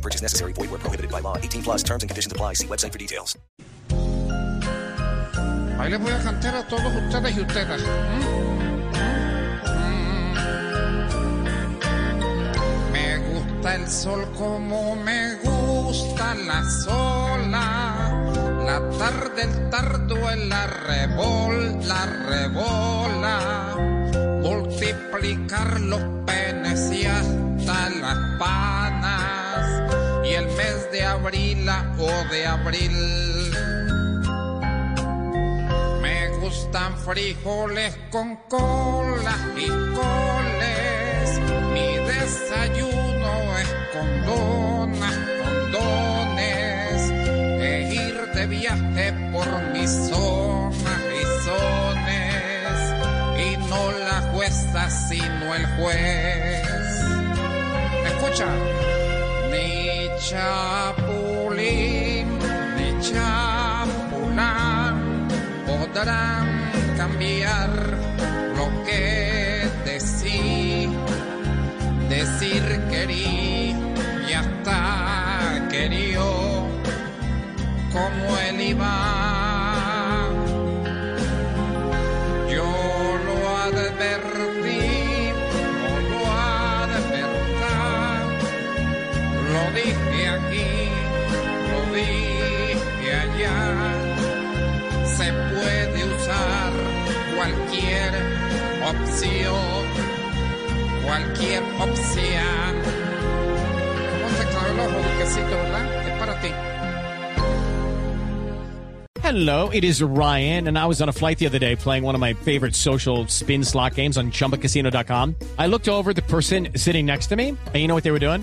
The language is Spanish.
purchase necessary. Void where prohibited by law. 18 plus terms and conditions apply. See website for details. Ahí les voy a cantar a todos ustedes y ustedes. Mm. Me gusta el sol como me gusta la sola. La tarde, el tardo, la arrebol, la rebola. Multiplicar los penes y hasta las panas y el mes de abril o de abril. Me gustan frijoles con colas y coles. Mi desayuno es con donas, con dones. E ir de viaje por mis zonas y zones. Y no la jueza sino el juez. Escucha ni chapulín, ni chapulán podrán cambiar lo que decí, decir querí y hasta querido, como él iba. Yo lo advertí. aquí, allá. Se puede usar cualquier opción, cualquier opción. ¿Cómo se verdad? Es para ti. Hello, it is Ryan, and I was on a flight the other day playing one of my favorite social spin slot games on chumbacasino.com. I looked over the person sitting next to me, and you know what they were doing?